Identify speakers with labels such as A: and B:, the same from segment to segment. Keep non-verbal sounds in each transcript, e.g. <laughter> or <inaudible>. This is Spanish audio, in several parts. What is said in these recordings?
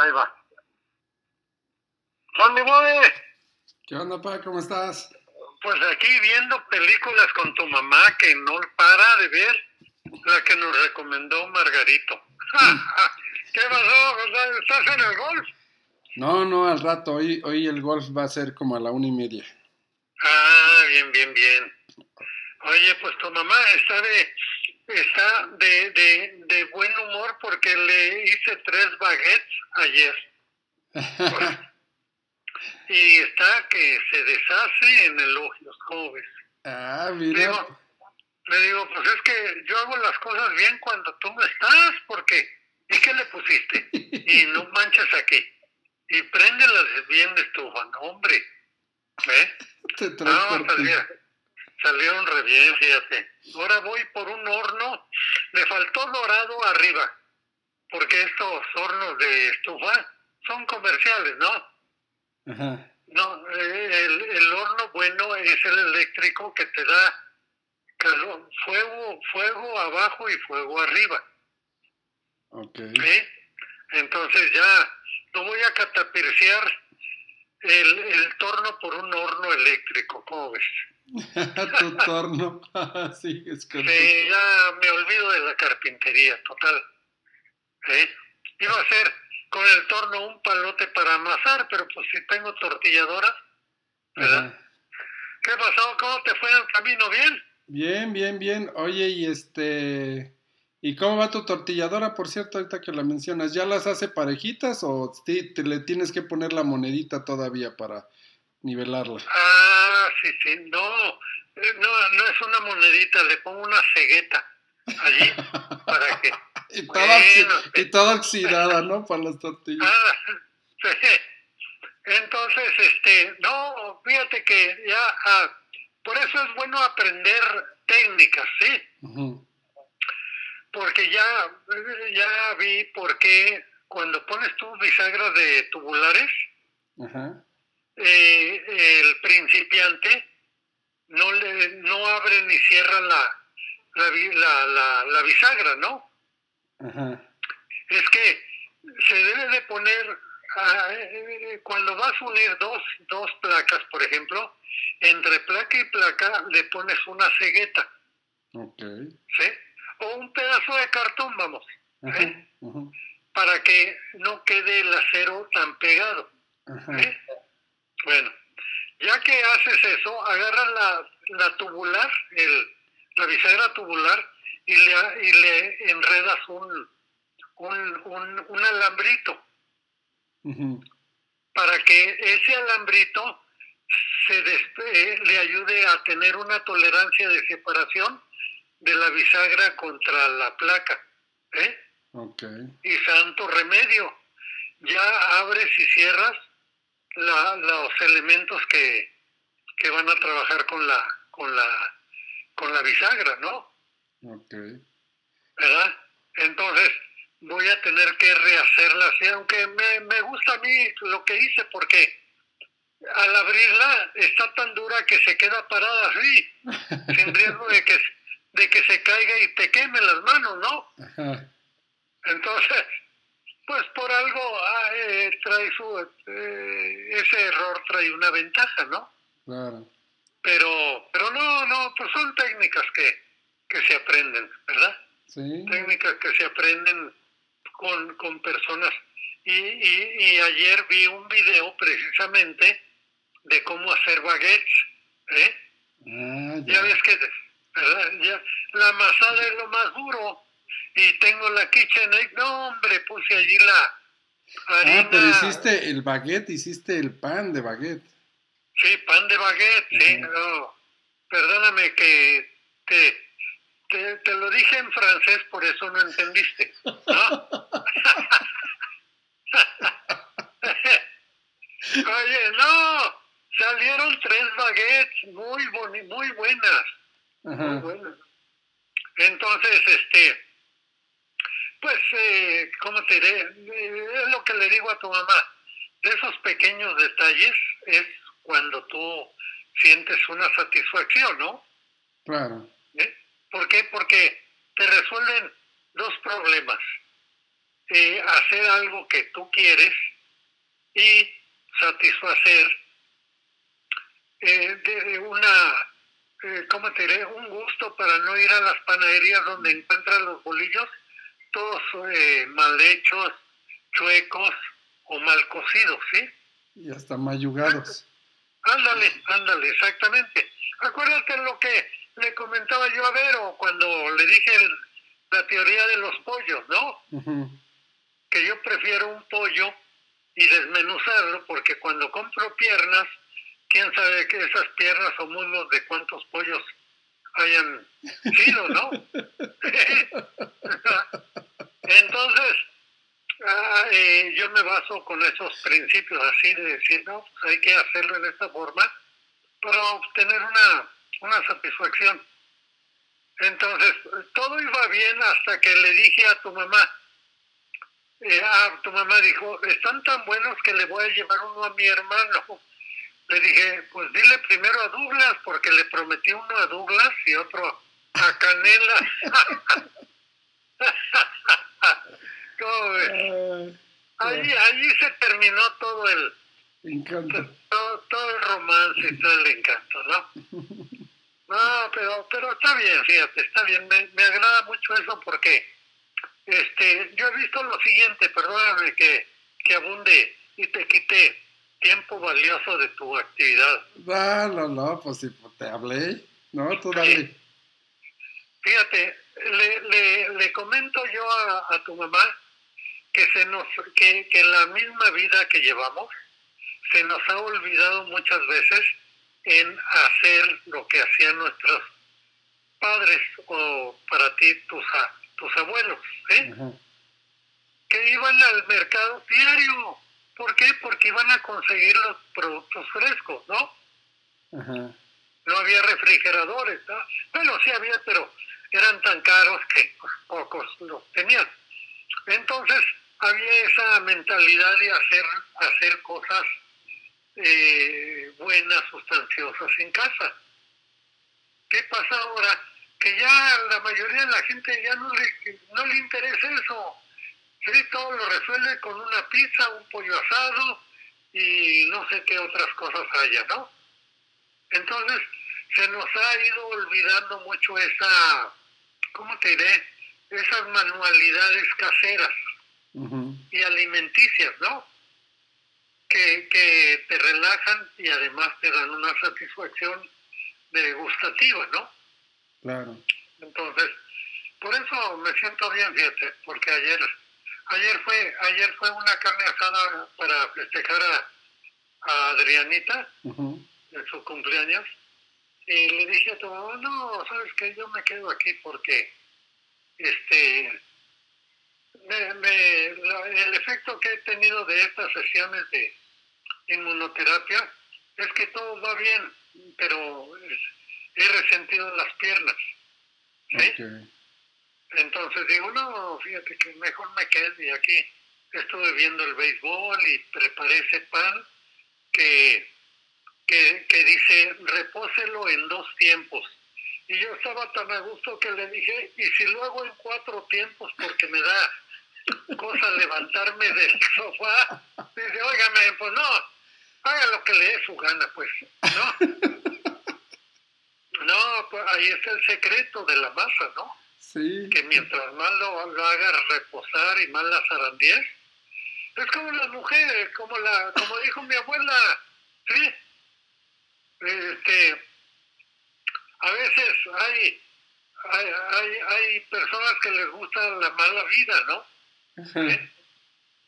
A: Ahí va. ¿Dónde voy?
B: ¿Qué onda, pa? ¿Cómo estás?
A: Pues aquí viendo películas con tu mamá que no para de ver la que nos recomendó Margarito. <laughs> ¿Qué pasó? ¿Estás en el golf?
B: No, no, al rato. Hoy, hoy el golf va a ser como a la una y media.
A: Ah, bien, bien, bien. Oye, pues tu mamá está de está de, de, porque le hice tres baguettes ayer. <laughs> y está que se deshace en elogios, ¿cómo ves?
B: Ah, mira.
A: digo, le digo, pues es que yo hago las cosas bien cuando tú no estás, porque ¿y qué le pusiste? Y <laughs> no manchas aquí. Y préndelas bien de estufa, no, hombre. ¿Eh?
B: Te
A: No, salía- salieron re bien, fíjate. Ahora voy por un horno, le faltó dorado arriba, porque estos hornos de estufa son comerciales, ¿no?
B: Ajá.
A: No, eh, el, el horno bueno es el eléctrico que te da calor, fuego, fuego abajo y fuego arriba.
B: Ok.
A: ¿sí? Entonces ya no voy a catapirciar el, el torno por un horno eléctrico, ¿cómo ves? <laughs>
B: tu torno. <laughs> sí, es correcto.
A: Sí, ya me olvido de la carpintería, total. ¿Sí? Iba a hacer con el torno un palote para amasar, pero pues si tengo tortilladora, ¿verdad?
B: Ajá.
A: ¿Qué pasó? ¿Cómo te fue el camino? ¿Bien?
B: Bien, bien, bien. Oye, y este. ¿Y cómo va tu tortilladora, por cierto, ahorita que la mencionas? ¿Ya las hace parejitas o ti- te le tienes que poner la monedita todavía para nivelarla?
A: Ah, sí, sí. No, eh, no, no es una monedita, le pongo una cegueta allí <laughs> para que...
B: Y toda, oxi- y toda oxidada, ¿no? Para las tortillas.
A: Ah, <laughs> sí. Entonces, este, no, fíjate que ya, ah, por eso es bueno aprender técnicas, ¿sí? Porque ya, ya vi por qué cuando pones tus bisagras de tubulares, eh, el principiante no le no abre ni cierra la la, la, la, la bisagra, ¿no?
B: Ajá.
A: Es que se debe de poner ah, eh, cuando vas a unir dos, dos placas, por ejemplo, entre placa y placa le pones una cegueta. ¿sí? O un pedazo de cartón, vamos,
B: Ajá.
A: ¿eh?
B: Ajá.
A: para que no quede el acero tan pegado. ¿Eh? Bueno, ya que haces eso, agarras la, la tubular, el, la bisagra tubular, y le, y le enredas un, un, un, un alambrito para que ese alambrito se despe- eh, le ayude a tener una tolerancia de separación de la bisagra contra la placa. ¿eh?
B: Ok.
A: y santo remedio. Ya abres y cierras la- los elementos que, que van a trabajar con la, con la, con la bisagra, ¿no?
B: Ok.
A: ¿Verdad? Entonces voy a tener que rehacerla así, aunque me, me gusta a mí lo que hice porque al abrirla está tan dura que se queda parada así, <laughs> sin riesgo de que, de que se caiga y te queme las manos, ¿no?
B: Ajá.
A: Entonces, pues por algo ah, eh, trae su, eh, ese error trae una ventaja, ¿no?
B: Claro.
A: Pero, pero no, no, pues son técnicas que, que se aprenden, ¿verdad?
B: Sí.
A: Técnicas que se aprenden con, con personas. Y, y, y ayer vi un video precisamente de cómo hacer baguettes, ¿eh?
B: Ah,
A: Ya
B: ya.
A: ves que, ¿verdad? Ya, la masada es lo más duro. Y tengo la KitchenAid. No, hombre, puse allí la harina.
B: Ah, pero hiciste el baguette, hiciste el pan de baguette.
A: Sí, pan de baguette, sí. No. Perdóname que te, te, te lo dije en francés, por eso no entendiste. ¿no? <laughs> Oye, no, salieron tres baguettes muy boni muy buenas. Muy buenas. Entonces, este, pues, eh, ¿cómo te diré? Eh, es lo que le digo a tu mamá. De esos pequeños detalles es cuando tú sientes una satisfacción, ¿no?
B: Claro.
A: ¿Eh? ¿Por qué? Porque te resuelven dos problemas. eh, hacer algo que tú quieres y satisfacer eh, de una, eh, ¿cómo te diré? Un gusto para no ir a las panaderías donde encuentran los bolillos todos eh, mal hechos, chuecos o mal cocidos, ¿sí?
B: Y hasta mayugados.
A: Ándale, ándale, exactamente. Acuérdate lo que le comentaba yo a Vero cuando le dije la teoría de los pollos, ¿no? Que yo prefiero un pollo y desmenuzarlo porque cuando compro piernas, quién sabe que esas piernas o muslos de cuántos pollos hayan sido, ¿no? <laughs> Entonces, ah, eh, yo me baso con esos principios así de decir, no, pues hay que hacerlo en esta forma para obtener una, una satisfacción. Entonces, todo iba bien hasta que le dije a tu mamá, eh, ah, tu mamá dijo, están tan buenos que le voy a llevar uno a mi hermano. Le dije, pues dile primero a Douglas, porque le prometí uno a Douglas y otro a Canela. <laughs> ¿Cómo ves? Allí, allí se terminó todo el
B: encanto.
A: Todo, todo, el romance y todo el encanto, ¿no? <laughs> No, pero, pero está bien, fíjate, está bien. Me, me agrada mucho eso porque este, yo he visto lo siguiente, perdóname que, que abunde y te quite tiempo valioso de tu actividad.
B: No, no, no, pues si te hablé, no, tú dale.
A: Fíjate, le, le, le comento yo a, a, tu mamá que se nos, que, que la misma vida que llevamos se nos ha olvidado muchas veces en hacer lo que hacían nuestros padres o para ti tus, tus abuelos, ¿eh? que iban al mercado diario. ¿Por qué? Porque iban a conseguir los productos frescos, ¿no? No había refrigeradores, ¿no? Bueno, sí había, pero eran tan caros que pues, pocos los tenían. Entonces había esa mentalidad de hacer, hacer cosas eh, buenas, sustanciosas en casa. ¿Qué pasa ahora? Que ya la mayoría de la gente ya no le, no le interesa eso. Sí, todo lo resuelve con una pizza, un pollo asado y no sé qué otras cosas haya, ¿no? Entonces, se nos ha ido olvidando mucho esa, ¿cómo te diré? Esas manualidades caseras y alimenticias, ¿no? Que, que te relajan y además te dan una satisfacción degustativa, ¿no?
B: Claro.
A: Entonces, por eso me siento bien, fíjate, porque ayer ayer fue ayer fue una carne asada para festejar a, a Adrianita en su cumpleaños y le dije a tu mamá, no, sabes que yo me quedo aquí porque este me, me, el efecto que he tenido de estas sesiones de inmunoterapia es que todo va bien, pero he resentido las piernas. ¿sí? Entonces digo, no, fíjate que mejor me quedé aquí. Estuve viendo el béisbol y preparé ese pan que, que, que dice repóselo en dos tiempos. Y yo estaba tan a gusto que le dije, y si lo hago en cuatro tiempos porque me da cosa levantarme del sofá, dice, óigame, pues no, haga lo que le dé su gana, pues, ¿no? <laughs> No, pues ahí está el secreto de la masa, ¿no? Que mientras más lo, lo hagas reposar y más la zarandies, es como las mujeres, como la, como dijo mi abuela, sí. Este, a veces hay, hay, hay, hay personas que les gusta la mala vida, ¿no?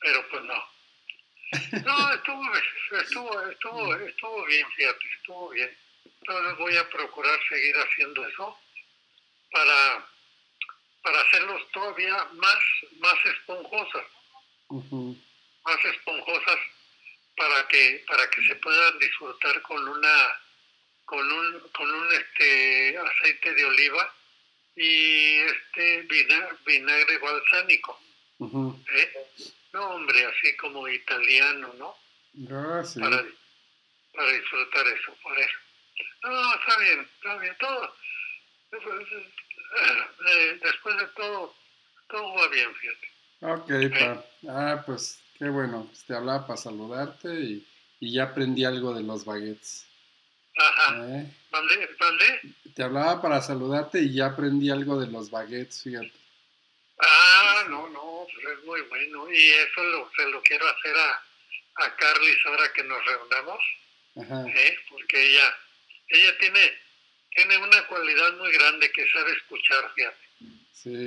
A: Pero pues no. No, estuvo, estuvo, estuvo, estuvo bien, fíjate, estuvo bien. Entonces voy a procurar seguir haciendo eso para para hacerlos todavía más, más esponjosas, más esponjosas para que, para que se puedan disfrutar con una con un, con un este aceite de oliva y este vinagre, vinagre balsámico. ¿eh? No, hombre, así como italiano, ¿no?
B: Ah,
A: para, para disfrutar eso, por eso. No, está bien, está bien, todo <clears throat> eh, después de todo, todo va bien, fíjate.
B: Ok, pa. Ah, pues qué bueno. Pues, te hablaba para saludarte y, y ya aprendí algo de los baguettes.
A: Ajá.
B: ¿Eh?
A: ¿Mandé? ¿Mandé?
B: Te hablaba para saludarte y ya aprendí algo de los baguettes, fíjate.
A: Ah, no, no, pues es muy bueno. Y eso lo, se lo quiero hacer a, a Carlis ahora que nos reunamos. ¿eh? porque ella, ella tiene, tiene una cualidad muy grande que sabe escuchar, fíjate.
B: Sí,